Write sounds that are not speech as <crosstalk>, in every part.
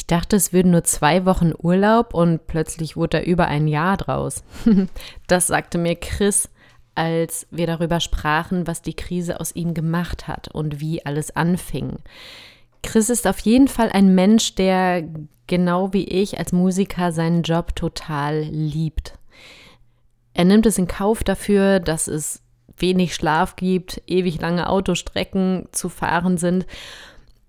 Ich dachte, es würden nur zwei Wochen Urlaub und plötzlich wurde da über ein Jahr draus. <laughs> das sagte mir Chris, als wir darüber sprachen, was die Krise aus ihm gemacht hat und wie alles anfing. Chris ist auf jeden Fall ein Mensch, der genau wie ich als Musiker seinen Job total liebt. Er nimmt es in Kauf dafür, dass es wenig Schlaf gibt, ewig lange Autostrecken zu fahren sind.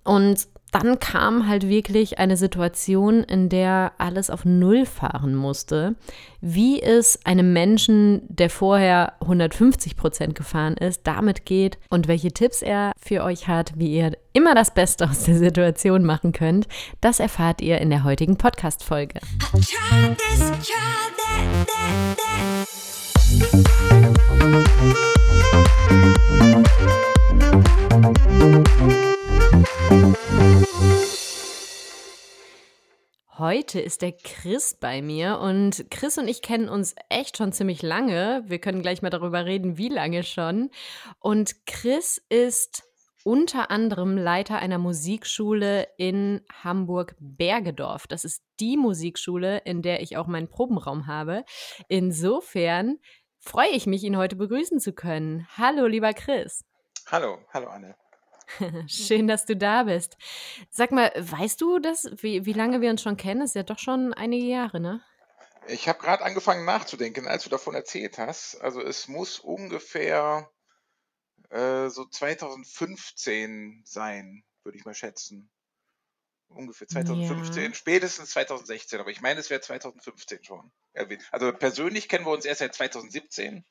Und dann kam halt wirklich eine Situation, in der alles auf Null fahren musste. Wie es einem Menschen, der vorher 150 Prozent gefahren ist, damit geht und welche Tipps er für euch hat, wie ihr immer das Beste aus der Situation machen könnt, das erfahrt ihr in der heutigen Podcast-Folge. Heute ist der Chris bei mir und Chris und ich kennen uns echt schon ziemlich lange. Wir können gleich mal darüber reden, wie lange schon. Und Chris ist unter anderem Leiter einer Musikschule in Hamburg-Bergedorf. Das ist die Musikschule, in der ich auch meinen Probenraum habe. Insofern freue ich mich, ihn heute begrüßen zu können. Hallo, lieber Chris. Hallo, hallo Anne. <laughs> Schön, dass du da bist. Sag mal, weißt du das, wie, wie lange wir uns schon kennen? Das ist ja doch schon einige Jahre, ne? Ich habe gerade angefangen nachzudenken, als du davon erzählt hast. Also es muss ungefähr äh, so 2015 sein, würde ich mal schätzen. Ungefähr 2015, Ja. spätestens 2016, aber ich meine, es wäre 2015 schon. Also persönlich kennen wir uns erst seit 2017,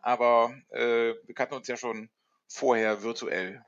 aber äh, wir kannten uns ja schon vorher virtuell.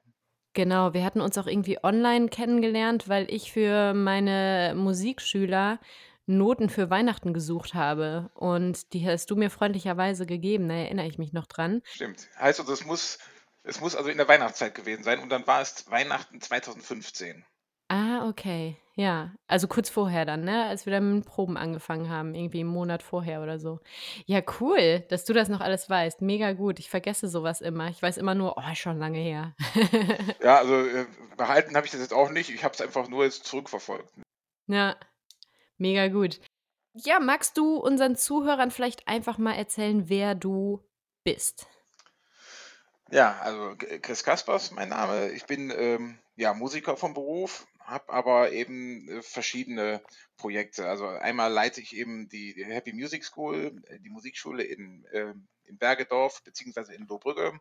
Genau, wir hatten uns auch irgendwie online kennengelernt, weil ich für meine Musikschüler Noten für Weihnachten gesucht habe. Und die hast du mir freundlicherweise gegeben, da erinnere ich mich noch dran. Stimmt. Heißt also, es muss, es muss also in der Weihnachtszeit gewesen sein und dann war es Weihnachten 2015. Ah, okay. Ja, also kurz vorher dann, ne? Als wir dann mit Proben angefangen haben, irgendwie einen Monat vorher oder so. Ja, cool, dass du das noch alles weißt. Mega gut. Ich vergesse sowas immer. Ich weiß immer nur, oh, schon lange her. <laughs> Ja, also äh, behalten habe ich das jetzt auch nicht. Ich habe es einfach nur jetzt zurückverfolgt. Ja, mega gut. Ja, magst du unseren Zuhörern vielleicht einfach mal erzählen, wer du bist? Ja, also Chris Kaspers, mein Name. Ich bin ähm, ja Musiker vom Beruf, habe aber eben äh, verschiedene Projekte. Also einmal leite ich eben die, Happy Music School, äh, die Musikschule in, äh, in Bergedorf beziehungsweise in Lohbrügge.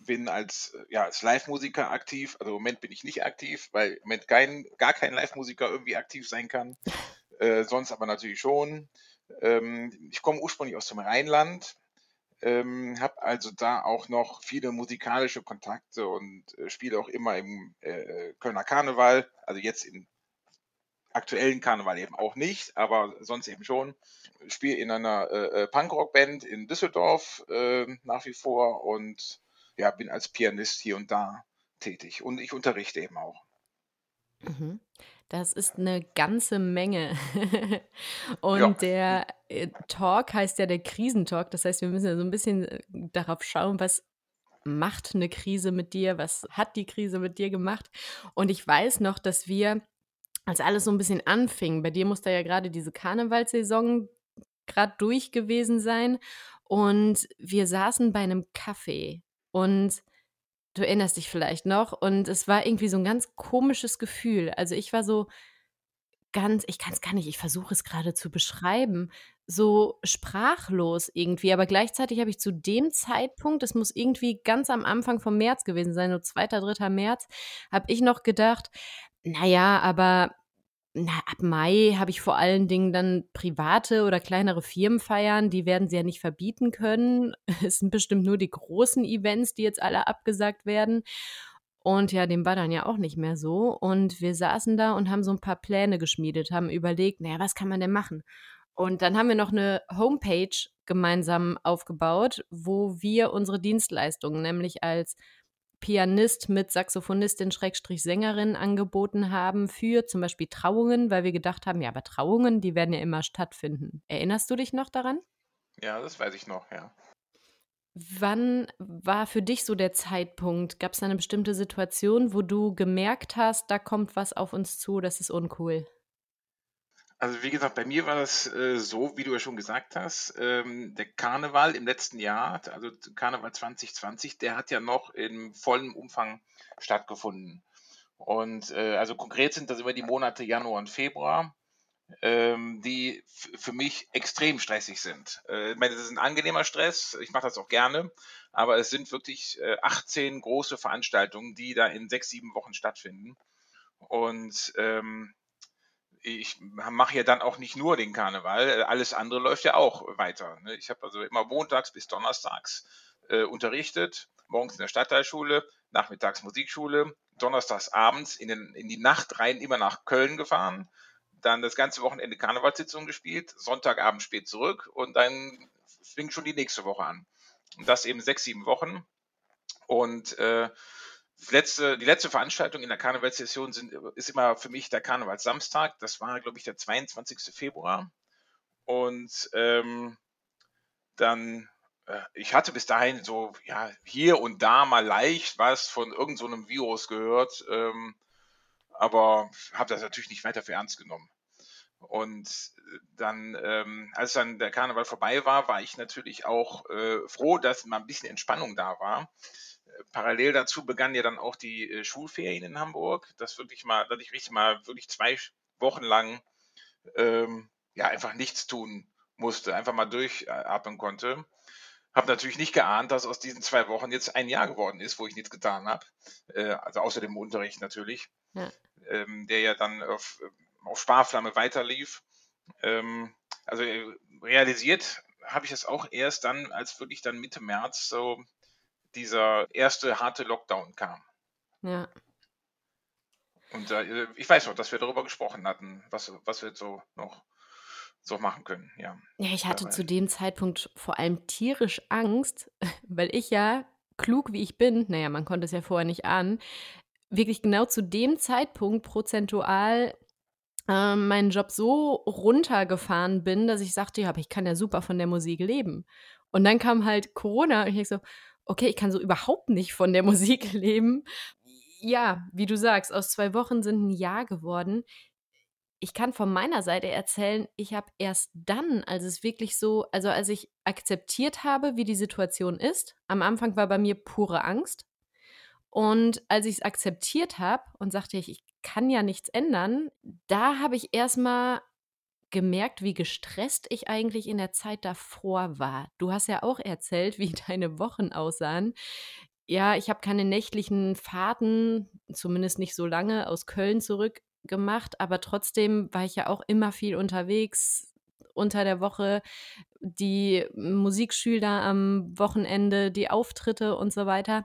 Bin als, äh, ja, als Live-Musiker aktiv. Also im Moment bin ich nicht aktiv, weil im Moment kein, gar kein Live-Musiker irgendwie aktiv sein kann. <laughs> Äh, sonst aber natürlich schon. Ähm, ich komme ursprünglich aus dem Rheinland, ähm, habe also da auch noch viele musikalische Kontakte und äh, spiele auch immer im äh, Kölner Karneval, also jetzt im aktuellen Karneval eben auch nicht, aber sonst eben schon. Spiele in einer äh, äh, Punkrock-Band in Düsseldorf äh, nach wie vor und ja, bin als Pianist hier und da tätig und ich unterrichte eben auch. Mhm. Das ist eine ganze Menge. <laughs> Ja, Und der, äh, Talk heißt ja der Krisentalk. Das heißt, wir müssen ja so ein bisschen, äh, darauf schauen, was macht eine Krise mit dir? Was hat die Krise mit dir gemacht? Und ich weiß noch, dass wir, als alles so ein bisschen anfing bei dir muss da ja gerade diese Karnevalssaison gerade durch gewesen sein und wir saßen bei einem Kaffee und Du erinnerst dich vielleicht noch und es war irgendwie so ein ganz komisches Gefühl. Also, ich war so ganz ich kann es gar nicht ich versuche es gerade zu beschreiben, so sprachlos irgendwie, aber gleichzeitig habe ich zu dem Zeitpunkt das muss irgendwie ganz am Anfang vom März gewesen sein, so 2., 3. März, habe ich noch gedacht: „Na ja, aber na, ab Mai habe ich vor allen Dingen dann private oder kleinere Firmenfeiern, die werden sie ja nicht verbieten können. <laughs> Es sind bestimmt nur die großen Events, die jetzt alle abgesagt werden. Und ja, dem war dann ja auch nicht mehr so. Und wir saßen da und haben so ein paar Pläne geschmiedet, haben überlegt, naja, was kann man denn machen? Und dann haben wir noch eine Homepage gemeinsam aufgebaut, wo wir unsere Dienstleistungen, nämlich als Pianist mit Saxophonistin Schrägstrich Sängerin angeboten haben für zum Beispiel Trauungen, weil wir gedacht haben, ja, aber Trauungen, die werden ja immer stattfinden. Erinnerst du dich noch daran? ja, das weiß ich noch, ja. Wann war für dich so der Zeitpunkt? Gab es da eine bestimmte Situation, wo du gemerkt hast, da kommt was auf uns zu, das ist uncool? Also wie gesagt, bei mir war das äh, so, wie du ja schon gesagt hast, ähm, der Karneval im letzten Jahr, also Karneval 2020, der hat ja noch in vollem Umfang stattgefunden. Und äh, also konkret sind das immer die Monate Januar und Februar, ähm, die für mich extrem stressig sind. Äh, ich meine, das ist ein angenehmer Stress, ich mache das auch gerne, aber es sind wirklich äh, 18 große Veranstaltungen, die da in sechs, sieben Wochen stattfinden. Und ähm, ich mache ja dann auch nicht nur den Karneval, äh, alles andere läuft ja auch weiter. Ne? Ich habe also immer montags bis donnerstags äh, unterrichtet, morgens in der Stadtteilschule, nachmittags Musikschule, donnerstags abends in, den, in die Nacht rein immer nach Köln gefahren, dann das ganze Wochenende Karnevalssitzung gespielt, Sonntagabend spät zurück und dann fing schon die nächste Woche an. Und das eben sechs, sieben Wochen. Und äh, letzte, die letzte Veranstaltung in der Karnevalssession sind, ist immer für mich der Karnevalssamstag. Das war, glaube ich, der 22. Februar. Und ähm, dann, äh, ich hatte bis dahin so, ja, hier und da mal leicht was von irgendeinem so Virus gehört, ähm, aber habe das natürlich nicht weiter für ernst genommen. Und dann, ähm, als dann der Karneval vorbei war, war ich natürlich auch äh, froh, dass mal ein bisschen Entspannung da war parallel dazu begannen ja dann auch die äh, Schulferien in Hamburg. Das wirklich mal, dass ich richtig mal wirklich zwei Wochen lang ähm, ja einfach nichts tun musste, einfach mal durchatmen konnte. Habe natürlich nicht geahnt, dass aus diesen zwei Wochen jetzt ein Jahr geworden ist, wo ich nichts getan habe. Äh, also außer dem Unterricht natürlich, ja. ähm, der ja dann auf, auf Sparflamme weiterlief. Ähm, also äh, realisiert habe ich das auch erst dann, als wirklich dann Mitte März so dieser erste harte Lockdown kam. Ja. Und äh, ich weiß noch, dass wir darüber gesprochen hatten, was, was wir so noch so machen können. Ja, ja ich hatte Dabei. zu dem Zeitpunkt vor allem tierisch Angst, <laughs> weil ich ja, klug wie ich bin, naja, man konnte es ja vorher nicht ahnen, wirklich genau zu dem Zeitpunkt prozentual äh, meinen Job so runtergefahren bin, dass ich sagte, ja, aber ich kann ja super von der Musik leben. Und dann kam halt Corona und ich so, okay, ich kann so überhaupt nicht von der <laughs> Musik leben. Ja, wie du sagst, aus zwei Wochen sind ein Jahr geworden. Ich kann von meiner Seite erzählen, ich habe erst dann, als es wirklich so, also als ich akzeptiert habe, wie die Situation ist, am Anfang war bei mir pure Angst. Und als ich es akzeptiert habe und sagte ich, ich kann ja nichts ändern, da habe ich erstmal gemerkt, wie gestresst ich eigentlich in der Zeit davor war. Du hast ja auch erzählt, wie <laughs> deine Wochen aussahen. Ja, ich habe keine nächtlichen Fahrten, zumindest nicht so lange, aus Köln zurück gemacht, aber trotzdem war ich ja auch immer viel unterwegs unter der Woche, die Musikschüler am Wochenende, die Auftritte und so weiter.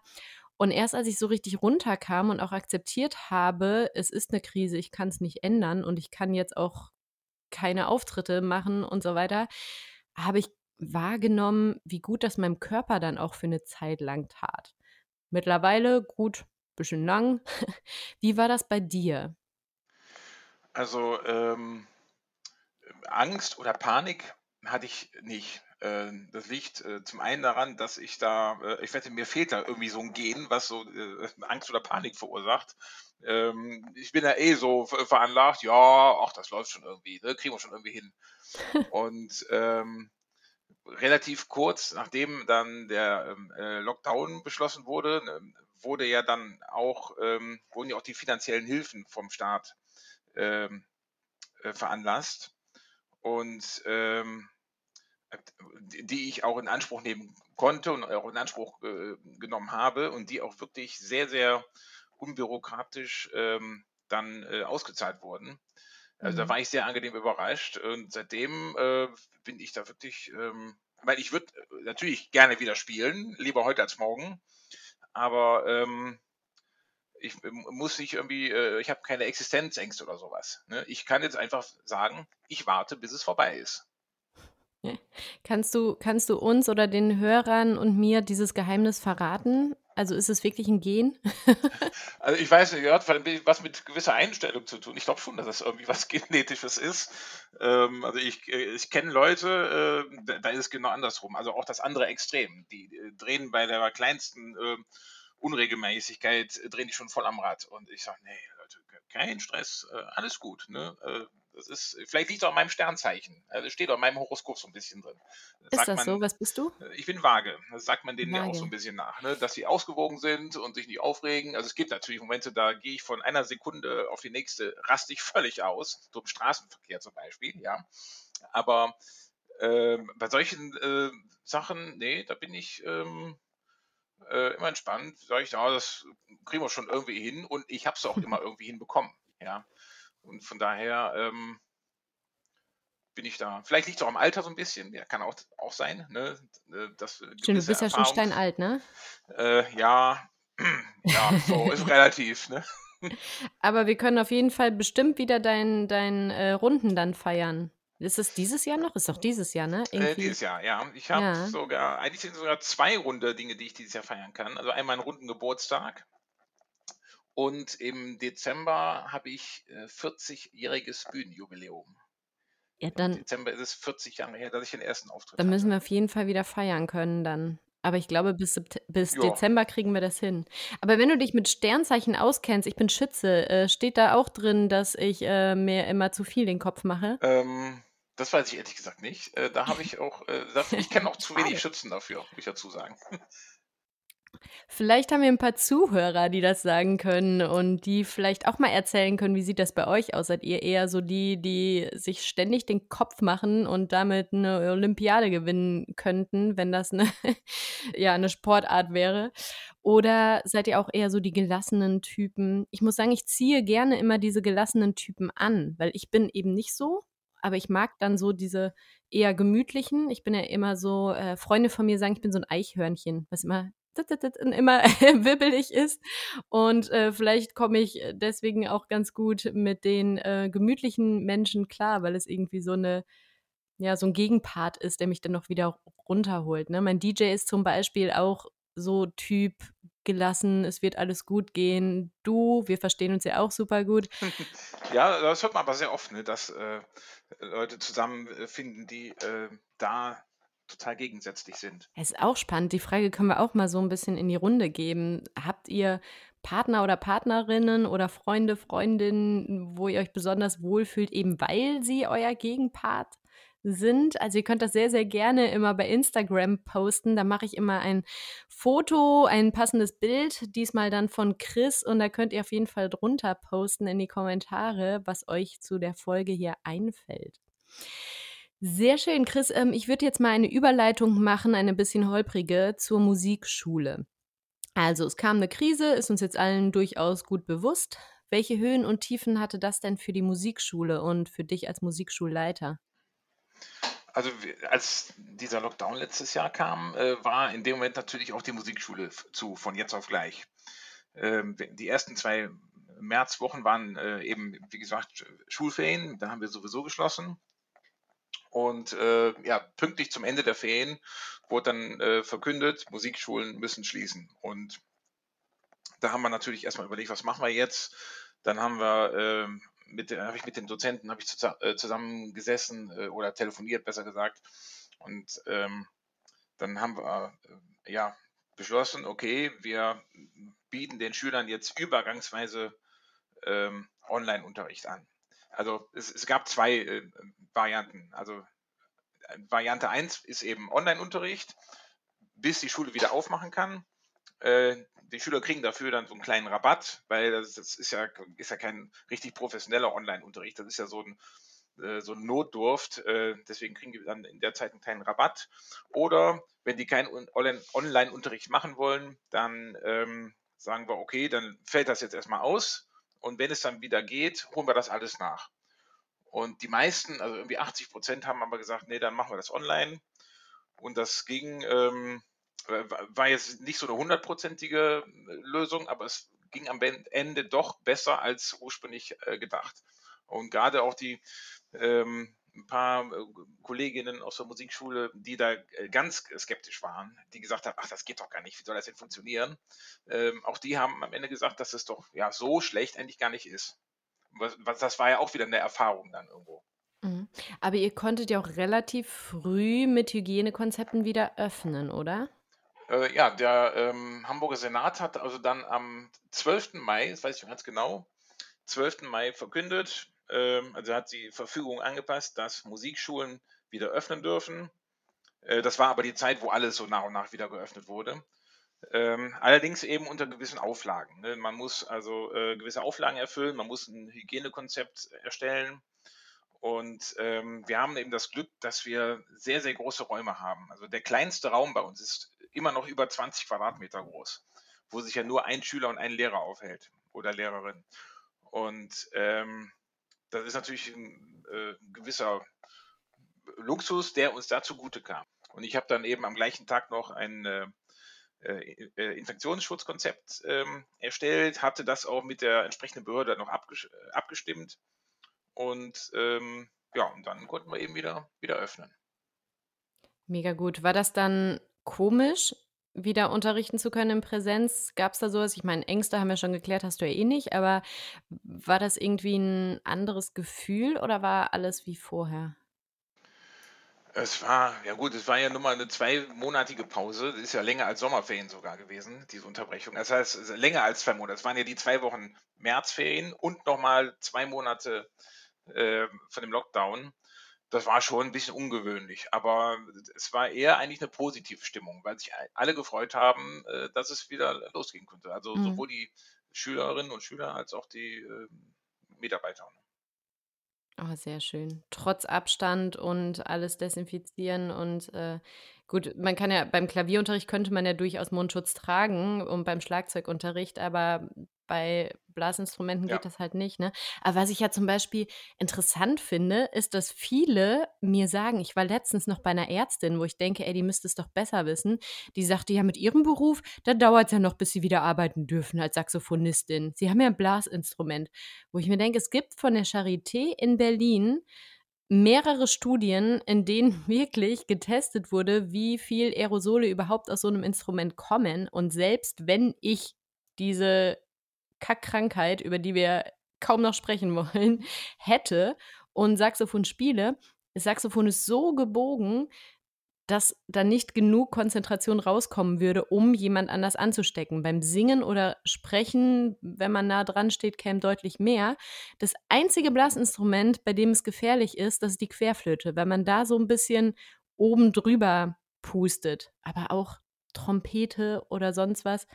Und erst als ich so richtig runterkam und auch akzeptiert habe, es ist eine Krise, ich kann es nicht ändern und ich kann jetzt auch keine Auftritte machen und so weiter, habe ich wahrgenommen, wie gut das meinem Körper dann auch für eine Zeit lang tat. Mittlerweile gut, bisschen lang. <laughs> Wie war das bei dir? Also ähm, Angst oder Panik hatte ich nicht. Äh, das liegt äh, zum einen daran, dass ich da, äh, ich wette, mir fehlt da irgendwie so ein Gen, was so äh, Angst oder Panik verursacht. Ähm, ich bin ja eh so veranlagt, ja, ach, das läuft schon irgendwie, ne? kriegen wir schon irgendwie hin. <laughs> Und ähm, relativ kurz nachdem dann der ähm, äh, Lockdown beschlossen wurde, ne, wurde ja dann auch, ähm, wurden ja auch die finanziellen Hilfen vom Staat ähm, äh, veranlasst. Und ähm, die ich auch in Anspruch nehmen konnte und auch in Anspruch äh, genommen habe und die auch wirklich sehr, sehr unbürokratisch ähm, dann äh, ausgezahlt wurden. Also mhm. da war ich sehr angenehm überrascht und seitdem äh, bin ich da wirklich, ähm, weil ich würde äh, natürlich gerne wieder spielen, lieber heute als morgen, aber ähm, ich muss nicht irgendwie, äh, ich habe keine Existenzängste oder sowas. Ne? Ich kann jetzt einfach sagen, ich warte, bis es vorbei ist. <laughs> Kannst du, kannst du uns oder den Hörern und mir dieses Geheimnis verraten? Also ist es wirklich ein Gen? <laughs> Also ich weiß nicht, hat was mit gewisser Einstellung zu tun. Ich glaube schon, dass das irgendwie was <laughs> Genetisches ist. Ähm, also ich, äh, ich kenne Leute, äh, da, da ist es genau andersrum. Also auch das andere Extrem. Die äh, drehen bei der kleinsten äh, Unregelmäßigkeit, äh, drehen die schon voll am Rad. Und ich sage, nee, Leute, kein Stress, äh, alles gut. Ne? Das ist, vielleicht liegt es auch an meinem Sternzeichen. Also steht auch in meinem Horoskop so ein bisschen drin. Das ist das man, so? Was bist du? Äh, ich bin vage. Das sagt man denen ja auch so ein bisschen nach, ne? dass sie ausgewogen sind und sich nicht aufregen. Also es gibt natürlich Momente, da gehe ich von einer Sekunde auf die nächste, raste ich <laughs> völlig aus. So im Straßenverkehr zum Beispiel, ja. Aber äh, bei solchen äh, Sachen, nee, da bin ich ähm, äh, immer entspannt. Sage ich, ja, das kriegen wir schon irgendwie hin und ich habe es auch <laughs> immer irgendwie hinbekommen. Ja. Und von daher ähm, bin ich da. Vielleicht liegt es auch am Alter so ein bisschen, ja, kann auch, auch sein. Ne? Äh, das, Stimmt, du bist ja schon steinalt, ne? Äh, ja, <clears throat> ja, so ist relativ, ne? <laughs> Aber wir können auf jeden Fall bestimmt wieder deinen dein, äh, Runden dann feiern. Ist es dieses Jahr noch? Ist doch dieses Jahr, ne? Äh, dieses Jahr, ja. Ich habe ja. sogar, eigentlich sind sogar zwei runde Dinge, die ich dieses Jahr feiern kann. Also einmal einen runden Geburtstag und im Dezember habe ich äh, 40-jähriges Bühnenjubiläum. Ja, dann. Im Dezember ist es 40 Jahre her, dass ich den ersten Auftritt Dann müssen wir auf jeden Fall wieder feiern können dann. Aber ich glaube, bis, bis Dezember kriegen wir das hin. Aber wenn du dich mit Sternzeichen auskennst, ich bin Schütze, äh, steht da auch drin, dass ich äh, mir immer zu viel den Kopf mache? Ähm, das weiß ich ehrlich gesagt nicht. Äh, da habe ich auch, äh, das, ich kenne auch zu wenig Schützen dafür, muss ich dazu sagen. <laughs> Vielleicht haben wir ein paar Zuhörer, die das sagen können und die vielleicht auch mal erzählen können, wie sieht das bei euch aus? Seid ihr eher so die, die sich ständig den Kopf machen und damit eine Olympiade gewinnen könnten, wenn das eine, <laughs> ja, eine Sportart wäre? Oder seid ihr auch eher so die gelassenen Typen? Ich muss sagen, ich ziehe gerne immer diese gelassenen Typen an, weil ich bin eben nicht so, aber ich mag dann so diese eher gemütlichen. Ich bin ja immer so, äh, Freunde von mir sagen, ich bin so ein Eichhörnchen, was immer immer <laughs> wibbelig ist. Und äh, vielleicht komme ich deswegen auch ganz gut mit den äh, gemütlichen Menschen klar, weil es irgendwie so eine, ja, so ein Gegenpart ist, der mich dann noch wieder runterholt. Ne? Mein DJ ist zum Beispiel auch so Typ gelassen, es wird alles gut gehen. Du, wir verstehen uns ja auch super gut. <laughs> Ja, das hört man aber sehr oft, ne, dass äh, Leute zusammenfinden, die äh, da total gegensätzlich sind. Es ist auch spannend. Die Frage können wir auch mal so ein bisschen in die Runde geben. Habt ihr Partner oder Partnerinnen oder Freunde, Freundinnen, wo ihr euch besonders wohlfühlt, eben weil sie euer Gegenpart sind. Also ihr könnt das sehr, sehr gerne immer bei Instagram posten. Da mache ich immer ein Foto, ein passendes Bild, diesmal dann von Chris. Und da könnt ihr auf jeden Fall drunter posten in die Kommentare, was euch zu der Folge hier einfällt. Sehr schön, Chris. Ähm, ich würde jetzt mal eine Überleitung machen, eine bisschen holprige, zur Musikschule. Also, es kam eine Krise, ist uns jetzt allen durchaus gut bewusst. Welche Höhen und Tiefen hatte das denn für die Musikschule und für dich als Musikschulleiter? Also als dieser Lockdown letztes Jahr kam, äh, war in dem Moment natürlich auch die Musikschule zu, von jetzt auf gleich. Ähm, die ersten zwei Märzwochen waren äh, eben, wie gesagt, Schulferien, da haben wir sowieso geschlossen. Und äh, ja, pünktlich zum Ende der Ferien wurde dann äh, verkündet, Musikschulen müssen schließen. Und da haben wir natürlich erstmal überlegt, was machen wir jetzt? Dann haben wir äh, mit, habe ich mit den Dozenten ich zu, äh, zusammengesessen äh, oder telefoniert, besser gesagt. Und ähm, dann haben wir äh, ja beschlossen, okay, wir bieten den Schülern jetzt übergangsweise ähm, Online-Unterricht an. Also es, es gab zwei äh, Varianten. Also Variante 1 ist eben Online-Unterricht, bis die Schule wieder aufmachen kann. Äh, die Schüler kriegen dafür dann so einen kleinen Rabatt, weil das, das ist, ja, ist ja kein richtig professioneller Online-Unterricht. Das ist ja so ein, äh, so ein Notdurft. Äh, deswegen kriegen die dann in der Zeit einen kleinen Rabatt. Oder wenn die keinen Online-Unterricht machen wollen, dann ähm, sagen wir, okay, dann fällt das jetzt erstmal aus und wenn es dann wieder geht, holen wir das alles nach. Und die meisten, also irgendwie 80 Prozent, haben aber gesagt, nee, dann machen wir das online. Und das ging, ähm, war jetzt nicht so eine hundertprozentige Lösung, aber es ging am Ende doch besser als ursprünglich äh, gedacht. Und gerade auch die ähm, ein paar äh, Kolleginnen aus der Musikschule, die da äh, ganz skeptisch waren, die gesagt haben, ach, das geht doch gar nicht, wie soll das denn funktionieren? Ähm, auch die haben am Ende gesagt, dass es doch ja so schlecht eigentlich gar nicht ist. Was, was, das war ja auch wieder eine Erfahrung dann irgendwo. Mhm. Aber ihr konntet ja auch relativ früh mit Hygienekonzepten wieder öffnen, oder? Äh, ja, der ähm, Hamburger Senat hat also dann am 12. Mai, das weiß ich ganz genau, 12. Mai verkündet, also hat die Verfügung angepasst, dass Musikschulen wieder öffnen dürfen. Äh, das war aber die Zeit, wo alles so nach und nach wieder geöffnet wurde. Ähm, allerdings eben unter gewissen Auflagen. Ne? Man muss also äh, gewisse Auflagen erfüllen, man muss ein Hygienekonzept erstellen. Und ähm, wir haben eben das Glück, dass wir sehr, sehr große Räume haben. Also der kleinste Raum bei uns ist immer noch über 20 Quadratmeter groß, wo sich ja nur ein Schüler und ein Lehrer aufhält oder Lehrerin. Und ähm, das ist natürlich ein äh, gewisser Luxus, der uns da zugute kam. Und ich habe dann eben am gleichen Tag noch ein äh, äh, Infektionsschutzkonzept ähm, erstellt, hatte das auch mit der entsprechenden Behörde noch abgestimmt. Und ähm, ja, und dann konnten wir eben wieder, wieder öffnen. Mega gut. War das dann komisch, wieder unterrichten zu können in Präsenz? Gab es da sowas? Ich meine, Ängste haben wir schon geklärt, hast du ja eh nicht, aber war das irgendwie ein anderes Gefühl oder war alles wie vorher? Es war, ja gut, es war ja nur mal eine zweimonatige Pause. Das ist ja länger als Sommerferien sogar gewesen, diese Unterbrechung. Das heißt, länger als zwei Monate. Es waren ja die zwei Wochen Märzferien und nochmal zwei Monate äh, von dem Lockdown. Das war schon ein bisschen ungewöhnlich, aber es war eher eigentlich eine positive Stimmung, weil sich alle gefreut haben, äh, dass es wieder losgehen könnte. Also Mhm. sowohl die Schülerinnen und Schüler als auch die äh, Mitarbeiter. Oh, sehr schön. Trotz Abstand und alles desinfizieren und äh, gut, man kann ja beim Klavierunterricht könnte man ja durchaus Mundschutz tragen und beim Schlagzeugunterricht, aber bei Blasinstrumenten Ja. geht das halt nicht, ne? Aber was ich ja zum Beispiel interessant finde, ist, dass viele mir sagen ich war letztens noch bei einer Ärztin, wo ich denke: „Ey, die müsste es doch besser wissen.“ Die sagte: „Ja, mit ihrem Beruf, da dauert's ja noch, bis sie wieder arbeiten dürfen als Saxophonistin. Sie haben ja 'n Blasinstrument.“ Wo ich mir denke, es gibt von der Charité in Berlin mehrere Studien, in denen <laughs> wirklich getestet wurde, wie viel Aerosole überhaupt aus so einem Instrument kommen. Und selbst wenn ich diese Kackkrankheit, über die wir kaum noch sprechen wollen, <laughs> hätte und Saxophon spiele, das Saxophon ist so gebogen, dass da nicht genug Konzentration rauskommen würde, um jemand anders anzustecken. Beim Singen oder Sprechen, wenn man nah dran steht, käme deutlich mehr. Das einzige Blasinstrument, bei dem es gefährlich ist, das ist die Querflöte, weil man da so ein bisschen oben drüber pustet. Aber auch Trompete oder sonst was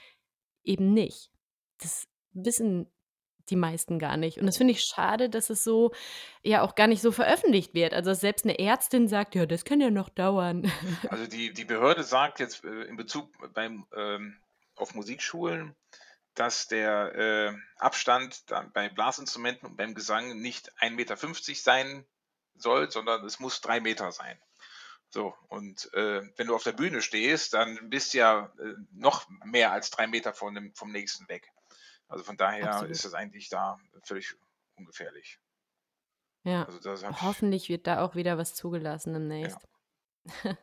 eben nicht. Das wissen die meisten gar nicht. Und das finde ich schade, dass es so ja auch gar nicht so veröffentlicht wird. Also, selbst eine Ärztin sagt: „Ja, das kann ja noch dauern.“ Also die, die Behörde sagt jetzt äh, in Bezug beim, ähm, auf Musikschulen, dass der äh, Abstand bei Blasinstrumenten und beim Gesang nicht 1,50 Meter sein soll, sondern es muss drei Meter sein. So, und äh, wenn du auf der Bühne stehst, dann bist du ja äh, noch mehr als drei Meter von dem, vom nächsten weg. Also von daher Absolut. ist es eigentlich da völlig ungefährlich. Ja. Also das Hoffentlich wird da auch wieder was zugelassen ja. <laughs>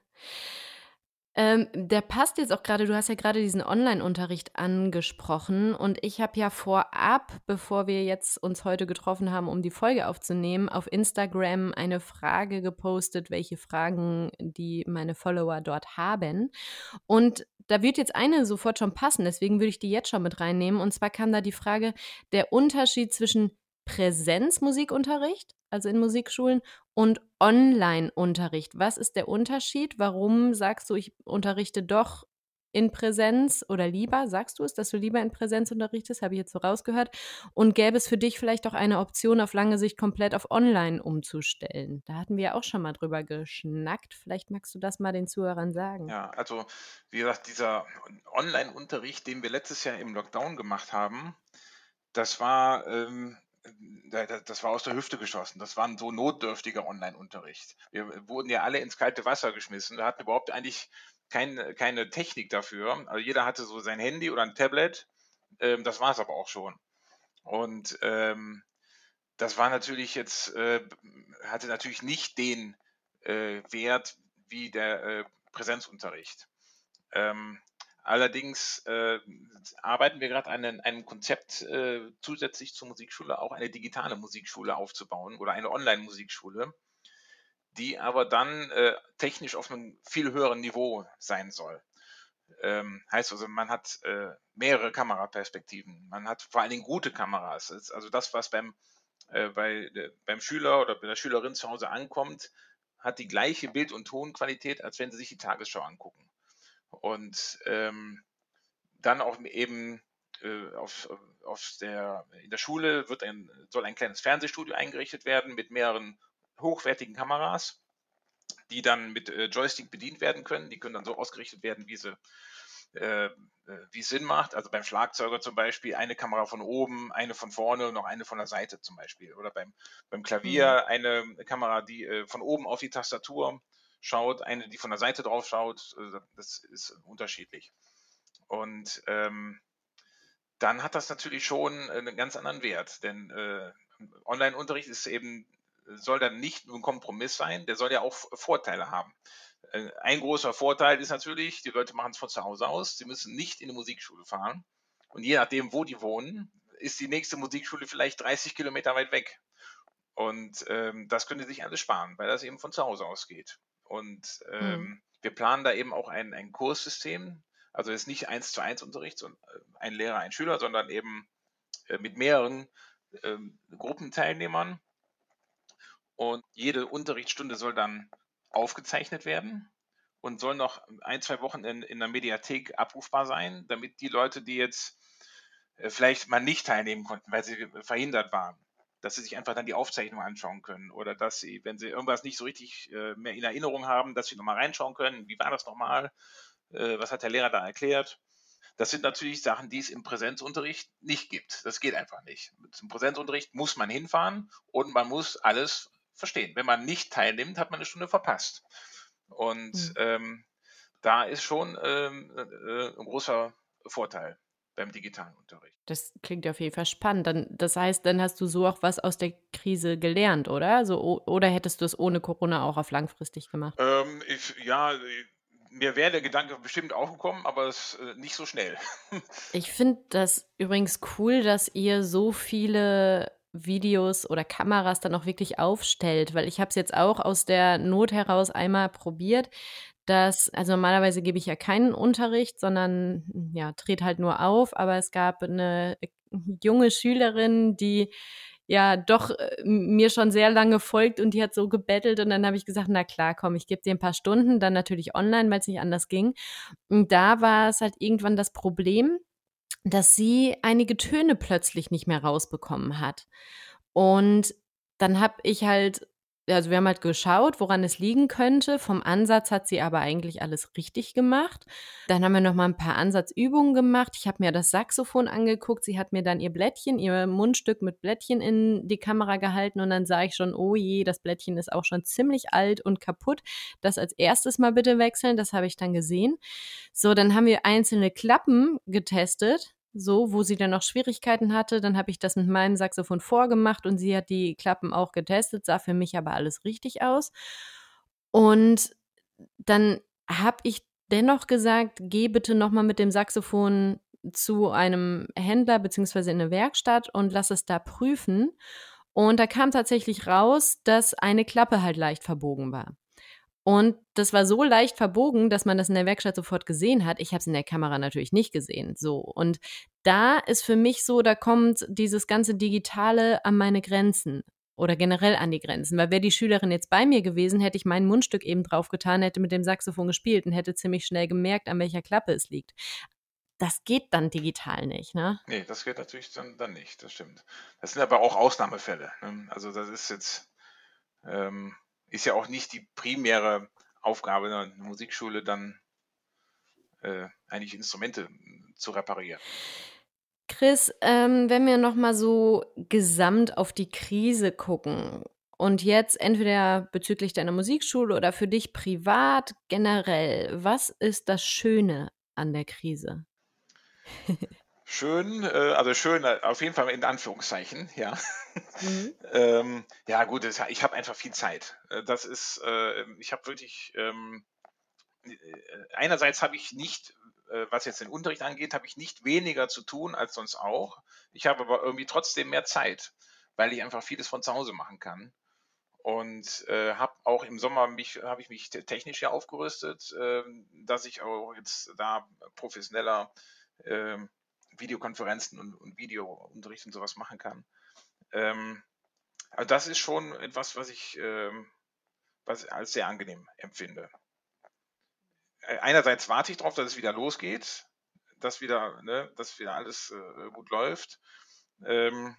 Ähm, der passt jetzt auch gerade. du hast ja gerade diesen Online-Unterricht angesprochen und ich habe ja vorab, bevor wir jetzt uns heute getroffen haben, um die Folge aufzunehmen, auf Instagram eine Frage gepostet, welche Fragen die meine Follower dort haben. Und da wird jetzt eine sofort schon passen, deswegen würde ich die jetzt schon mit reinnehmen. Und zwar kam da die Frage, der Unterschied zwischen Präsenzmusikunterricht, also in Musikschulen, und Online-Unterricht. Was ist der Unterschied? Warum sagst du, ich unterrichte doch in Präsenz oder lieber, sagst du es, dass du lieber in Präsenz unterrichtest? Habe ich jetzt so rausgehört. Und gäbe es für dich vielleicht auch eine Option, auf lange Sicht komplett auf Online umzustellen? Da hatten wir ja auch schon mal drüber geschnackt. Vielleicht magst du das mal den Zuhörern sagen. Ja, also wie gesagt, dieser Online-Unterricht, den wir letztes Jahr im Lockdown gemacht haben, das war ähm, das war aus der Hüfte geschossen. Das war ein so notdürftiger Online-Unterricht. Wir wurden ja alle ins kalte Wasser geschmissen. Wir hatten überhaupt eigentlich kein, keine Technik dafür. Also jeder hatte so sein Handy oder ein Tablet. Ähm, das war es aber auch schon. Und ähm, das war natürlich jetzt, äh, hatte natürlich nicht den äh, Wert wie der äh, Präsenzunterricht. Ähm, Allerdings äh, arbeiten wir gerade an einem Konzept, äh, zusätzlich zur Musikschule auch eine digitale Musikschule aufzubauen oder eine Online-Musikschule, die aber dann äh, technisch auf einem viel höheren Niveau sein soll. Ähm, heißt also, man hat äh, mehrere Kameraperspektiven, man hat vor allen Dingen gute Kameras. also das, was beim äh, bei, beim Schüler oder bei der Schülerin zu Hause ankommt, hat die gleiche Bild- und Tonqualität, als wenn sie sich die Tagesschau angucken. Und ähm, dann auch eben äh, auf, auf der, in der Schule wird ein, soll ein kleines Fernsehstudio eingerichtet werden mit mehreren hochwertigen Kameras, die dann mit äh, Joystick bedient werden können. Die können dann so ausgerichtet werden, wie sie äh, wie es Sinn macht. Also beim Schlagzeuger zum Beispiel eine Kamera von oben, eine von vorne und noch eine von der Seite zum Beispiel. Oder beim, beim Klavier mhm. eine Kamera, die äh, von oben auf die Tastatur schaut, eine, die von der Seite drauf schaut. Also das ist unterschiedlich. Und ähm, dann hat das natürlich schon einen ganz anderen Wert, denn äh, Online-Unterricht ist eben soll dann nicht nur ein Kompromiss sein, der soll ja auch Vorteile haben. Äh, ein großer Vorteil ist natürlich, die Leute machen es von zu Hause aus, sie müssen nicht in die Musikschule fahren. Und je nachdem, wo die wohnen, ist die nächste Musikschule vielleicht 30 Kilometer weit weg. Und ähm, das können sie sich alles sparen, weil das eben von zu Hause aus geht. Und ähm, mhm. wir planen da eben auch ein, ein Kurssystem. Also es ist nicht eins zu eins Unterricht, sondern äh, ein Lehrer, ein Schüler, sondern eben äh, mit mehreren äh, Gruppenteilnehmern. Und jede Unterrichtsstunde soll dann aufgezeichnet werden und soll noch ein, zwei Wochen in, in der Mediathek abrufbar sein, damit die Leute, die jetzt äh, vielleicht mal nicht teilnehmen konnten, weil sie verhindert waren, dass sie sich einfach dann die Aufzeichnung anschauen können oder dass sie, wenn sie irgendwas nicht so richtig äh, mehr in Erinnerung haben, dass sie nochmal reinschauen können, wie war das nochmal, äh, was hat der Lehrer da erklärt. Das sind natürlich Sachen, die es im Präsenzunterricht nicht gibt. Das geht einfach nicht. Zum Präsenzunterricht muss man hinfahren und man muss alles verstehen. Wenn man nicht teilnimmt, hat man eine Stunde verpasst. Und mhm. ähm, da ist schon ähm, äh, ein großer Vorteil beim digitalen Unterricht. Das klingt auf jeden Fall spannend. Dann, das heißt, dann hast du so auch was aus der Krise gelernt, oder? So, oder hättest du es ohne Corona auch auf langfristig gemacht? Ähm, ich, ja, mir wäre der Gedanke bestimmt auch gekommen, aber es äh, nicht so schnell. <laughs> ich finde das übrigens cool, dass ihr so viele Videos oder Kameras dann auch wirklich aufstellt, weil ich habe es jetzt auch aus der Not heraus einmal probiert, dass also normalerweise gebe ich ja keinen Unterricht, sondern ja, trete halt nur auf, aber es gab eine junge Schülerin, die ja doch äh, mir schon sehr lange folgt und die hat so gebettelt und dann habe ich gesagt, na klar, komm, ich gebe dir ein paar Stunden, dann natürlich online, weil es nicht anders ging. Und da war es halt irgendwann das Problem, dass sie einige Töne plötzlich nicht mehr rausbekommen hat. Und dann habe ich halt also wir haben halt geschaut, woran es liegen könnte. Vom Ansatz hat sie aber eigentlich alles richtig gemacht. Dann haben wir noch mal ein paar Ansatzübungen gemacht. Ich habe mir das Saxophon angeguckt. Sie hat mir dann ihr Blättchen, ihr Mundstück mit Blättchen in die Kamera gehalten und dann sah ich schon, oh je, das Blättchen ist auch schon ziemlich alt und kaputt. Das als erstes mal bitte wechseln. Das habe ich dann gesehen. So, dann haben wir einzelne Klappen getestet so, wo sie dann noch Schwierigkeiten hatte. Dann habe ich das mit meinem Saxophon vorgemacht und sie hat die Klappen auch getestet, sah für mich aber alles richtig aus. Und dann habe ich dennoch gesagt, geh bitte nochmal mit dem Saxophon zu einem Händler beziehungsweise in eine Werkstatt und lass es da prüfen. Und da kam tatsächlich raus, dass eine Klappe halt leicht verbogen war. Und das war so leicht verbogen, dass man das in der Werkstatt sofort gesehen hat. Ich habe es in der Kamera natürlich nicht gesehen. So. Und da ist für mich so, da kommt dieses ganze Digitale an meine Grenzen oder generell an die Grenzen. Weil wäre die Schülerin jetzt bei mir gewesen, hätte ich mein Mundstück eben draufgetan, hätte mit dem Saxophon gespielt und hätte ziemlich schnell gemerkt, an welcher Klappe es liegt. Das geht dann digital nicht, ne? Nee, das geht natürlich dann, dann nicht, das stimmt. Das sind aber auch Ausnahmefälle. Ne? Also das ist jetzt, ähm, ist ja auch nicht die primäre Aufgabe einer Musikschule, dann äh, eigentlich Instrumente zu reparieren. Chris, ähm, wenn wir noch mal so gesamt auf die Krise gucken und jetzt entweder bezüglich deiner Musikschule oder für dich privat generell, was ist das Schöne an der Krise? <laughs> Schön, äh, also schön, äh, auf jeden Fall in Anführungszeichen, ja. Mhm. <laughs> ähm, ja, gut, ich habe einfach viel Zeit. Äh, das ist, äh, ich habe wirklich, ähm, äh, einerseits habe ich nicht, was jetzt den Unterricht angeht, habe ich nicht weniger zu tun als sonst auch. Ich habe aber irgendwie trotzdem mehr Zeit, weil ich einfach vieles von zu Hause machen kann. Und äh, habe auch im Sommer mich, habe ich mich technisch ja aufgerüstet, äh, dass ich auch jetzt da professioneller äh, Videokonferenzen und, und Videounterricht und sowas machen kann. Ähm, Also das ist schon etwas, was ich ähm, was als sehr angenehm empfinde. Äh, einerseits warte ich darauf, dass es wieder losgeht, dass wieder, ne, dass wieder alles äh, gut läuft. Ähm,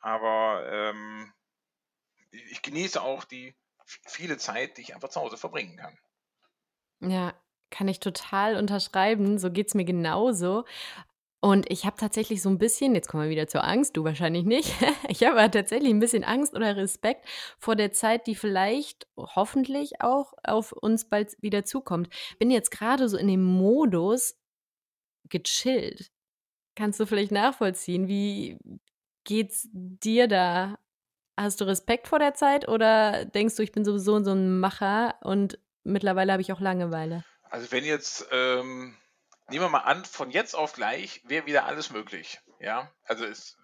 aber ähm, ich genieße auch die viele Zeit, die ich einfach zu Hause verbringen kann. Ja, kann ich total unterschreiben. So geht es mir genauso. Und ich habe tatsächlich so ein bisschen jetzt kommen wir wieder zur Angst, du wahrscheinlich nicht. <laughs> Ich habe aber tatsächlich ein bisschen Angst oder Respekt vor der Zeit, die vielleicht hoffentlich auch auf uns bald wieder zukommt. Bin jetzt gerade so in dem Modus gechillt. Kannst du vielleicht nachvollziehen? Wie geht's dir da? Hast du Respekt vor der Zeit oder denkst du, ich bin sowieso so ein Macher und mittlerweile habe ich auch Langeweile? Also wenn jetzt, ähm, nehmen wir mal an, von jetzt auf gleich wäre wieder alles möglich. Ja, also es,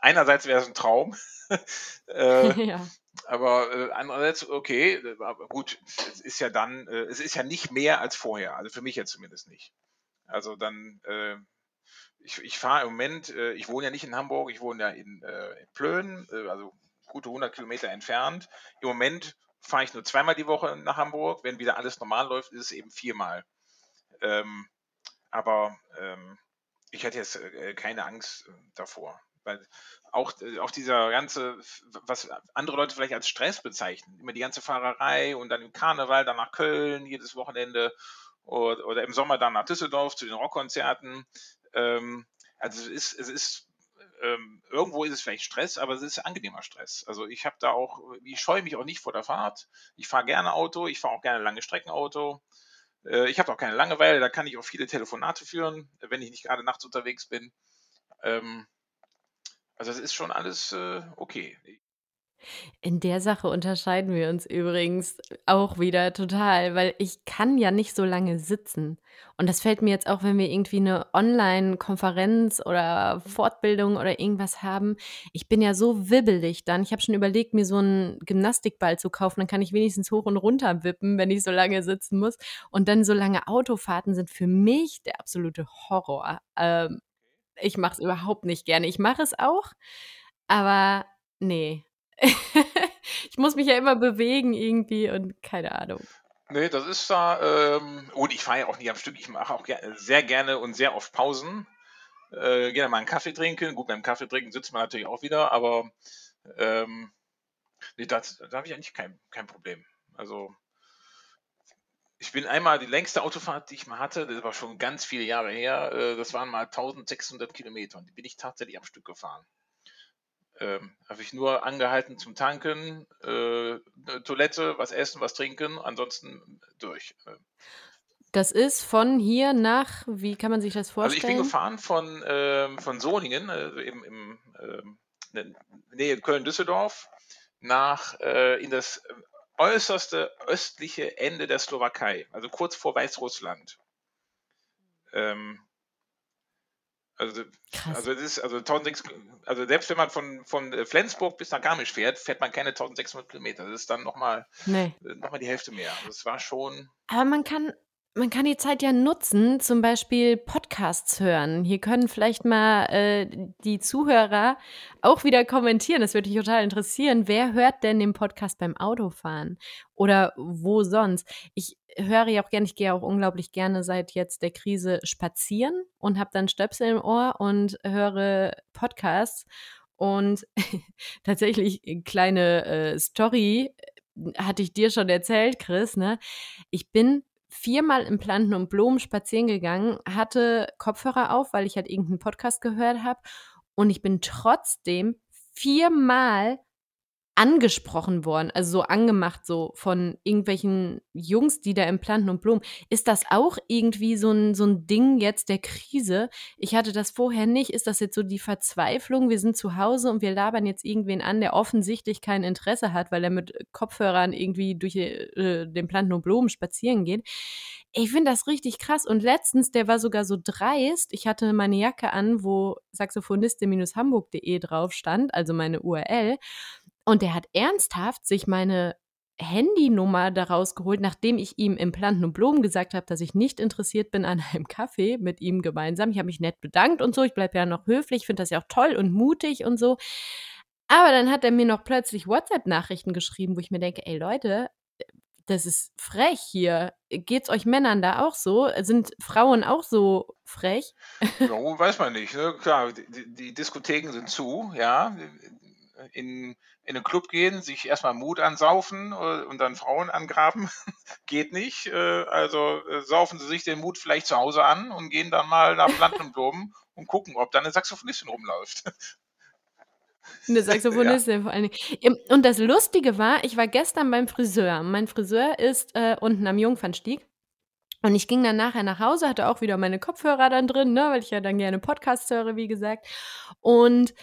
einerseits wäre es ein Traum, <laughs> äh, <laughs> Ja. aber äh, andererseits, okay, aber gut, es ist ja dann, äh, es ist ja nicht mehr als vorher, also für mich jetzt zumindest nicht. Also dann, äh, ich, ich fahre im Moment, äh, ich wohne ja nicht in Hamburg, ich wohne ja in, äh, in Plön, also gute 100 Kilometer entfernt. Im Moment fahre ich nur zweimal die Woche nach Hamburg. Wenn wieder alles normal läuft, ist es eben viermal. Ähm, aber ähm, ich hätte jetzt äh, keine Angst äh, davor. Weil auch, äh, auch dieser ganze, was andere Leute vielleicht als Stress bezeichnen, immer die ganze Fahrerei und dann im Karneval, dann nach Köln jedes Wochenende oder, oder im Sommer dann nach Düsseldorf zu den Rockkonzerten. Ähm, also es ist, es ist ähm, irgendwo ist es vielleicht Stress, aber es ist angenehmer Stress. Also ich habe da auch, ich scheue mich auch nicht vor der Fahrt. Ich fahre gerne Auto, ich fahre auch gerne lange Strecken Auto. Äh, ich habe auch keine Langeweile, da kann ich auch viele Telefonate führen, wenn ich nicht gerade nachts unterwegs bin. Ähm, also es ist schon alles äh, okay. In der Sache unterscheiden wir uns übrigens auch wieder total, weil ich kann ja nicht so lange sitzen. Und das fällt mir jetzt auch, wenn wir irgendwie eine Online-Konferenz oder Fortbildung oder irgendwas haben. Ich bin ja so wibbelig dann. Ich habe schon überlegt, mir so einen Gymnastikball zu kaufen, dann kann ich wenigstens hoch und runter wippen, wenn ich so lange sitzen muss. Und dann so lange Autofahrten sind für mich der absolute Horror. Ähm, ich mache es überhaupt nicht gerne. Ich mache es auch, aber nee. <laughs> Ich muss mich ja immer bewegen irgendwie und keine Ahnung. Nee, das ist da, ähm, und ich fahre ja auch nicht am Stück, ich mache auch ger sehr gerne und sehr oft Pausen. Äh, gerne mal einen Kaffee trinken. Gut, beim Kaffee trinken sitzt man natürlich auch wieder, aber ähm, nee, das, da habe ich eigentlich kein, kein Problem. Also ich bin einmal die längste Autofahrt, die ich mal hatte, das war schon ganz viele Jahre her, äh, das waren mal 1600 Kilometer und die bin ich tatsächlich am Stück gefahren. Ähm, habe ich nur angehalten zum Tanken, äh, Toilette, was essen, was trinken, ansonsten durch. Äh. Das ist von hier nach, wie kann man sich das Also ich bin vorstellen? gefahren von, ähm, von Solingen, äh, im, im ähm, in der Nähe Köln-Düsseldorf, nach äh, in das äußerste östliche Ende der Slowakei, also kurz vor Weißrussland. Ähm, also, Krass. also das ist, also 1600, also selbst wenn man von, von äh, Flensburg bis nach Garmisch fährt, fährt man keine 1600 Kilometer. Das ist dann nochmal Ne. noch mal die Hälfte mehr. Das war schon, Aber man kann man kann die Zeit ja nutzen, zum Beispiel Podcasts hören. Hier können vielleicht mal, äh, die Zuhörer auch wieder kommentieren. Das würde mich total interessieren. Wer hört denn den Podcast beim Autofahren oder wo sonst? Ich höre ja auch gerne ich gehe auch unglaublich gerne seit jetzt der Krise spazieren und habe dann Stöpsel im Ohr und höre Podcasts. Und <laughs> tatsächlich, kleine, äh, Story, äh, hatte ich dir schon erzählt, Chris, ne? Ich bin viermal im Planten und Blumen spazieren gegangen, hatte Kopfhörer auf, weil ich halt irgendeinen Podcast gehört habe und ich bin trotzdem viermal angesprochen worden, also so angemacht, so von irgendwelchen Jungs, die da im Planten und Blumen. Ist das auch irgendwie so ein so 'n Ding jetzt der Krise? Ich hatte das vorher nicht. Ist das jetzt so die Verzweiflung? Wir sind zu Hause und wir labern jetzt irgendwen an, der offensichtlich kein Interesse hat, weil er mit Kopfhörern irgendwie durch, äh, den Planten und Blumen spazieren geht. Ich finde das richtig krass und letztens, der war sogar so dreist, ich hatte meine Jacke an, wo saxophonistin-hamburg.de drauf stand, also meine URL und der hat ernsthaft sich meine Handynummer daraus geholt, nachdem ich ihm im Planten und Blumen gesagt habe, dass ich nicht interessiert bin an einem Kaffee mit ihm gemeinsam. Ich habe mich nett bedankt und so. Ich bleibe ja noch höflich, finde das ja auch toll und mutig und so. Aber dann hat er mir noch plötzlich WhatsApp-Nachrichten geschrieben, wo ich mir denke, ey Leute, das ist frech hier. Geht's euch Männern da auch so? Sind Frauen auch so frech? Ja, weiß man nicht. Ne? Klar, die, die Diskotheken sind zu, ja. In, in einen Club gehen, sich erstmal Mut ansaufen äh, und dann Frauen angraben, <laughs> geht nicht. Äh, Also äh, saufen sie sich den Mut vielleicht zu Hause an und gehen dann mal nach Land <laughs> und gucken, ob da eine Saxophonistin rumläuft. <laughs> Eine Saxophonistin vor allen Dingen. Und das Lustige war, ich war gestern beim Friseur. Mein Friseur ist äh, unten am Jungfernstieg. Und ich ging dann nachher nach Hause, hatte auch wieder meine Kopfhörer dann drin, ne, weil ich ja dann gerne Podcasts höre, wie gesagt. Und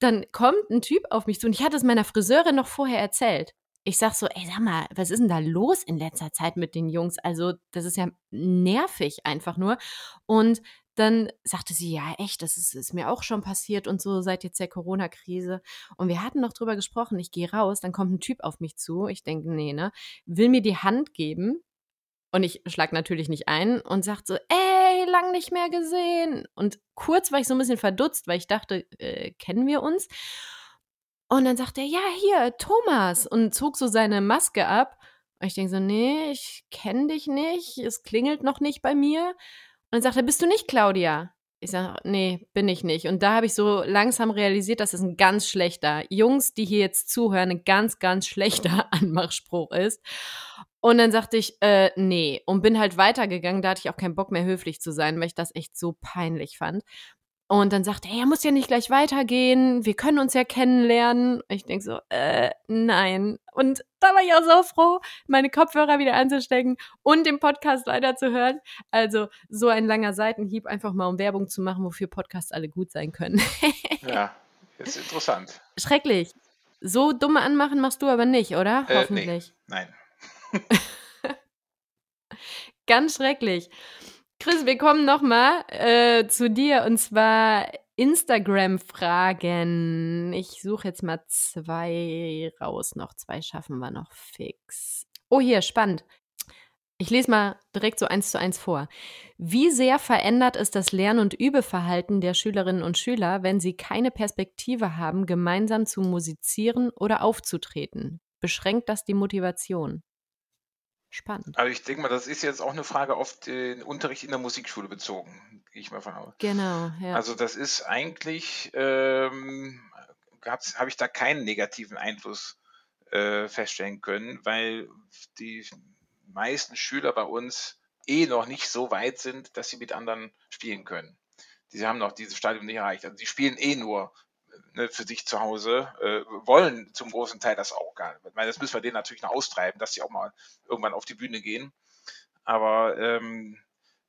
dann kommt ein Typ auf mich zu und ich hatte es meiner Friseurin noch vorher erzählt. Ich sag so, ey, sag mal, was ist denn da los in letzter Zeit mit den Jungs? Also, das ist ja nervig einfach nur. Und dann sagte sie, ja, echt, das ist, ist mir auch schon passiert und so seit jetzt der Corona-Krise. Und wir hatten noch drüber gesprochen, ich gehe raus, dann kommt ein Typ auf mich zu. Ich denke, nee, ne? Will mir die Hand geben. Und ich schlag natürlich nicht ein und sagt so, ey, lang nicht mehr gesehen. Und kurz war ich so ein bisschen verdutzt, weil ich dachte, äh, kennen wir uns? Und dann sagt er, ja, hier, Thomas. Und zog so seine Maske ab. Und ich denke so, nee, ich kenne dich nicht. Es klingelt noch nicht bei mir. Und dann sagt er, bist du nicht Claudia? Ich sage, nee, bin ich nicht. Und da habe ich so langsam realisiert, dass es ein ganz schlechter, Jungs, die hier jetzt zuhören, ein ganz, ganz schlechter <laughs> Anmachspruch ist. Und dann sagte ich, äh, nee, und bin halt weitergegangen. Da hatte ich auch keinen Bock mehr, höflich zu sein, weil ich das echt so peinlich fand. Und dann sagte er, er muss ja nicht gleich weitergehen, wir können uns ja kennenlernen. Ich denke so, äh, nein. Und da war ich auch so froh, meine Kopfhörer wieder anzustecken und den Podcast weiterzuhören. Also so ein langer Seitenhieb, einfach mal um Werbung zu machen, wofür Podcasts alle gut sein können. <laughs> ja, ist interessant. Schrecklich. So dumme Anmachen machst du aber nicht, oder? Äh, Hoffentlich. Nee, nein. <laughs> Ganz schrecklich. Chris, wir kommen nochmal äh, zu dir und zwar Instagram-Fragen. Ich suche jetzt mal zwei raus. Noch zwei schaffen wir noch fix. Oh, hier, spannend. Ich lese mal direkt so eins zu eins vor. Wie sehr verändert es das Lern- und Übeverhalten der Schülerinnen und Schüler, wenn sie keine Perspektive haben, gemeinsam zu musizieren oder aufzutreten? Beschränkt das die Motivation? Spannend. Also ich denke mal, das ist jetzt auch eine Frage auf den Unterricht in der Musikschule bezogen, gehe ich mal von aus. Genau, ja. Also das ist eigentlich, ähm, habe ich da keinen negativen Einfluss äh, feststellen können, weil die meisten Schüler bei uns eh noch nicht so weit sind, dass sie mit anderen spielen können. Die haben noch dieses Stadium nicht erreicht. Also die spielen eh nur ne, für sich zu Hause, äh, wollen zum großen Teil das auch gar nicht. Ich meine, das müssen wir denen natürlich noch austreiben, dass sie auch mal irgendwann auf die Bühne gehen. Aber ähm,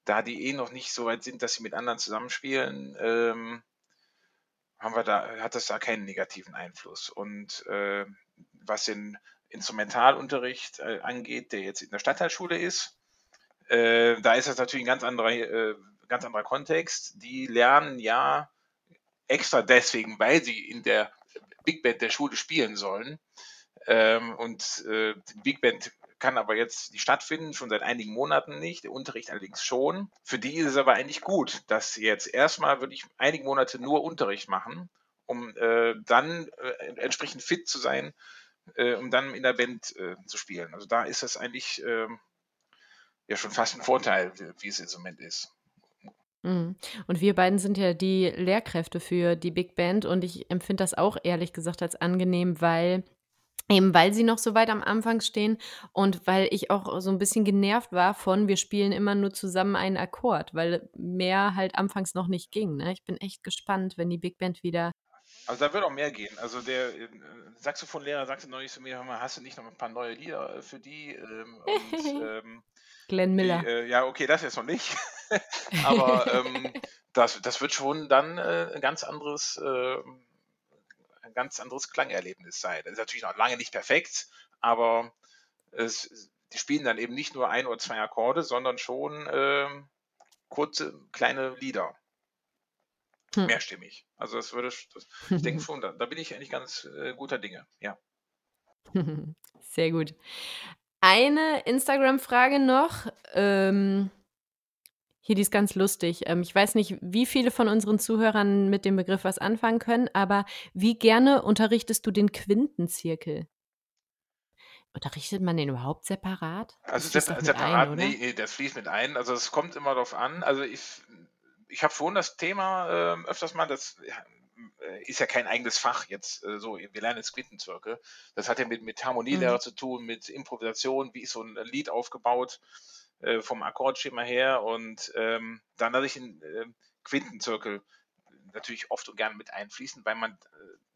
da die eh noch nicht so weit sind, dass sie mit anderen zusammenspielen, ähm, haben wir da, hat das da keinen negativen Einfluss. Und äh, was den Instrumentalunterricht äh, angeht, der jetzt in der Stadtteilschule ist, äh, da ist das natürlich ein ganz anderer, äh, ganz anderer Kontext. Die lernen ja extra deswegen, weil sie in der Big Band der Schule spielen sollen. Ähm, und äh, die Big Band kann aber jetzt nicht stattfinden, schon seit einigen Monaten nicht, der Unterricht allerdings schon. Für die ist es aber eigentlich gut, dass sie jetzt erstmal wirklich einige Monate nur Unterricht machen, um äh, dann äh, entsprechend fit zu sein, äh, um dann in der Band äh, zu spielen. Also da ist das eigentlich ähm, ja schon fast ein Vorteil, wie es im Moment ist. Mhm. Und wir beiden sind ja die Lehrkräfte für die Big Band und ich empfinde das auch ehrlich gesagt als angenehm, weil eben weil sie noch so weit am Anfang stehen und weil ich auch so ein bisschen genervt war von, wir spielen immer nur zusammen einen Akkord, weil mehr halt anfangs noch nicht ging. Ne? Ich bin echt gespannt, wenn die Big Band wieder. Also da wird auch mehr gehen. Also der äh, Saxophonlehrer sagte neulich zu mir, hör mal, hast du nicht noch ein paar neue Lieder für die? Ähm, und <laughs> ähm, Glenn Miller. Die, äh, ja, okay, das jetzt noch nicht. <laughs> Aber ähm, das, das wird schon dann äh, ein ganz anderes, äh, ein ganz anderes Klangerlebnis sein. Das ist natürlich noch lange nicht perfekt, aber es, die spielen dann eben nicht nur ein oder zwei Akkorde, sondern schon ähm, kurze, kleine Lieder. Hm. Mehrstimmig. Also das würde, das, ich <laughs> denke schon, da, da, bin ich eigentlich ganz äh, guter Dinge, ja. <laughs> Sehr gut. Eine Instagram-Frage noch. Ähm, Hier, die ist ganz lustig. Ähm, ich weiß nicht, wie viele von unseren Zuhörern mit dem Begriff was anfangen können, aber wie gerne unterrichtest du den Quintenzirkel? Unterrichtet man den überhaupt separat? Also Das fließt sep doch mit ein, separat, oder? ne, ne, das fließt mit ein. Also, es kommt immer drauf an. Also, ich ich habe schon das Thema, ähm, öfters mal, das ja, äh, ist ja kein eigenes Fach jetzt, äh, so, wir lernen jetzt Quintenzirkel. Das hat ja mit mit Harmonielehre Mhm. zu tun, mit Improvisation, wie ist so 'n Lied aufgebaut, äh, vom Akkordschema her und, ähm, dann lasse ich den, ähm, Quintenzirkel natürlich oft und gern mit einfließen, weil man, äh,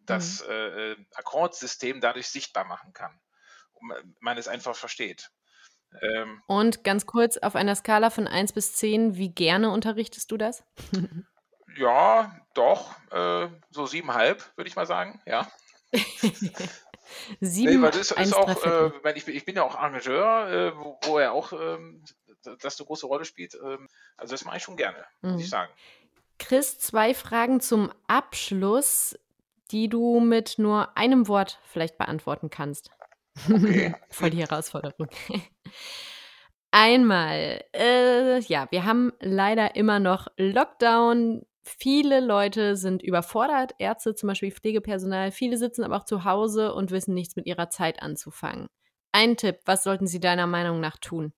Mhm. das, äh, äh, Akkordsystem dadurch sichtbar machen kann und ma man es einfach versteht. Ähm Und ganz kurz, auf einer Skala von 1 bis 10, wie gerne unterrichtest du das? <laughs> Ja, doch, äh, so 7,5, würde ich mal sagen, ja. <laughs> Ne, 7, weil das ist auch, äh 3/4. weil ich bin ich bin ja auch Arrangeur, äh, wo wo er auch, ähm, das 'ne große Rolle spielt. Ähm, also, das mache ich schon gerne, muss ich Mhm. sagen. Chris, 2 Fragen zum Abschluss, die du mit nur einem Wort vielleicht beantworten kannst. Okay. <laughs> Voll die Herausforderung. <laughs> Einmal, äh, ja, wir haben leider immer noch Lockdown. Viele Leute sind überfordert, Ärzte, zum Beispiel Pflegepersonal. Viele sitzen aber auch zu Hause und wissen nichts mit ihrer Zeit anzufangen. Ein Tipp, was sollten sie deiner Meinung nach tun?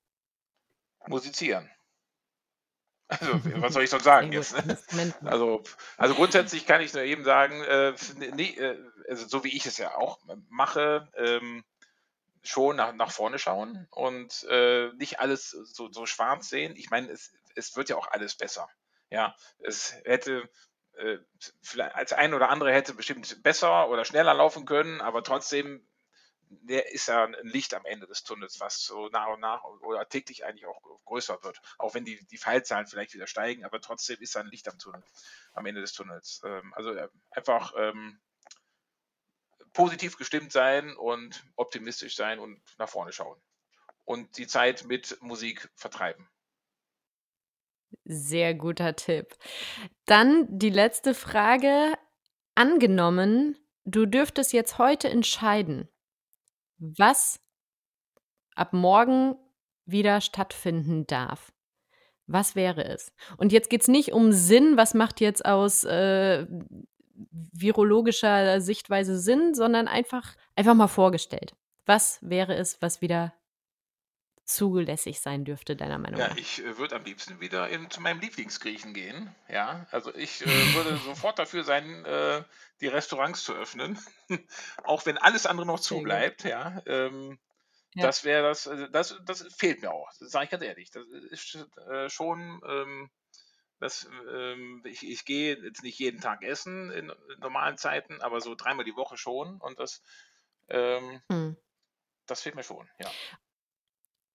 Musizieren. <laughs> Also, <laughs> was soll ich sonst sagen jetzt, ne? Also also, grundsätzlich kann ich nur eben sagen, äh, f ne ne, äh, also, so wie ich es ja auch mache, ähm, schon nach nach vorne schauen und, äh, nicht alles so so schwarz sehen. Ich meine, es es wird ja auch alles besser, ja? Es hätte, äh, als ein oder andere hätte bestimmt besser oder schneller laufen können, aber trotzdem, ist ja 'n Licht am Ende des Tunnels, was so nach und nach oder täglich eigentlich auch größer wird. Auch wenn die die Fallzahlen vielleicht wieder steigen, aber trotzdem ist da 'n Licht am Tunnel am Ende des Tunnels. Ähm, also, äh, einfach, ähm positiv gestimmt sein und optimistisch sein und nach vorne schauen und die Zeit mit Musik vertreiben. Sehr guter Tipp. Dann die letzte Frage. Angenommen, du dürftest jetzt heute entscheiden, was ab morgen wieder stattfinden darf. Was wäre es? Und jetzt geht's nicht um Sinn, was macht jetzt aus, äh, virologischer Sichtweise Sinn, sondern einfach einfach mal vorgestellt. Was wäre es, was wieder zulässig sein dürfte, deiner Meinung Ja, nach? ich, äh, würde am liebsten wieder in zu meinem Lieblingsgriechen gehen, ja? Also, ich, äh, würde <laughs> sofort dafür sein, äh, die Restaurants zu öffnen, <laughs> auch wenn alles andere noch zu bleibt, ja? Ähm, Ja. das wäre das äh, das das fehlt mir auch, sage ich ganz ehrlich. Das ist, äh, schon, ähm, das, ähm ich ich gehe jetzt nicht jeden Tag essen in normalen Zeiten, aber so dreimal die Woche schon und das, ähm Mhm. das fehlt mir schon, ja.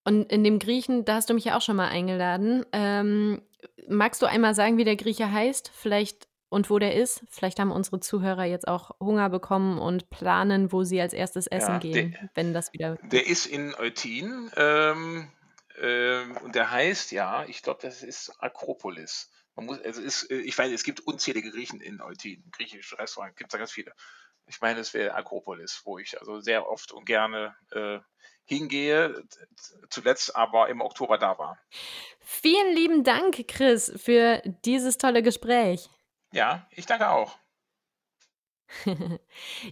Und in dem Griechen, da hast du mich ja auch schon mal eingeladen. Ähm, magst du einmal sagen, wie der Grieche heißt, vielleicht und wo der ist? Vielleicht haben unsere Zuhörer jetzt auch Hunger bekommen und planen, wo sie als Erstes essen Ja, gehen, wenn das wieder der ist in Eutin, ähm, ähm, und der heißt, ja, ich glaube, das ist Akropolis. Man muss also, ist äh, ich weiß, es gibt unzählige Griechen in Eutin, griechische Restaurants, gibt's da ganz viele. Ich meine, es wäre Akropolis, wo ich also sehr oft und gerne, äh, hingehe, zuletzt aber im Oktober da war. Vielen lieben Dank, Chris, für dieses tolle Gespräch. Ja, ich danke auch. <laughs>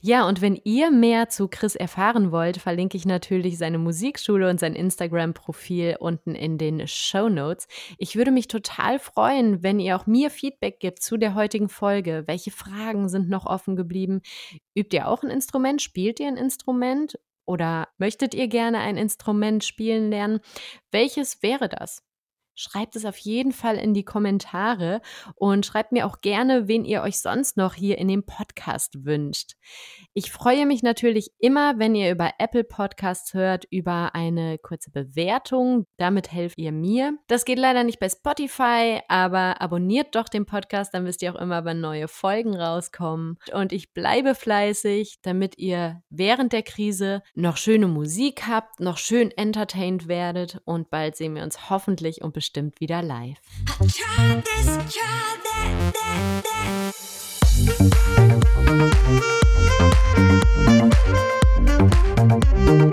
Ja, und wenn ihr mehr zu Chris erfahren wollt, verlinke ich natürlich seine Musikschule und sein Instagram-Profil unten in den Shownotes. Ich würde mich total freuen, wenn ihr auch mir Feedback gibt zu der heutigen Folge. Welche Fragen sind noch offen geblieben? Übt ihr auch 'n Instrument? Spielt ihr 'n Instrument oder möchtet ihr gerne ein Instrument spielen lernen? Welches wäre das? Schreibt es auf jeden Fall in die Kommentare und schreibt mir auch gerne, wen ihr euch sonst noch hier in dem Podcast wünscht. Ich freue mich natürlich immer, wenn ihr über Apple Podcasts hört, über eine kurze Bewertung. Damit helft ihr mir. Das geht leider nicht bei Spotify, aber abonniert doch den Podcast, dann wisst ihr auch immer, wann neue Folgen rauskommen. Und ich bleibe fleißig, damit ihr während der Krise noch schöne Musik habt, noch schön entertained werdet und bald sehen wir uns hoffentlich und bestimmt wieder live. I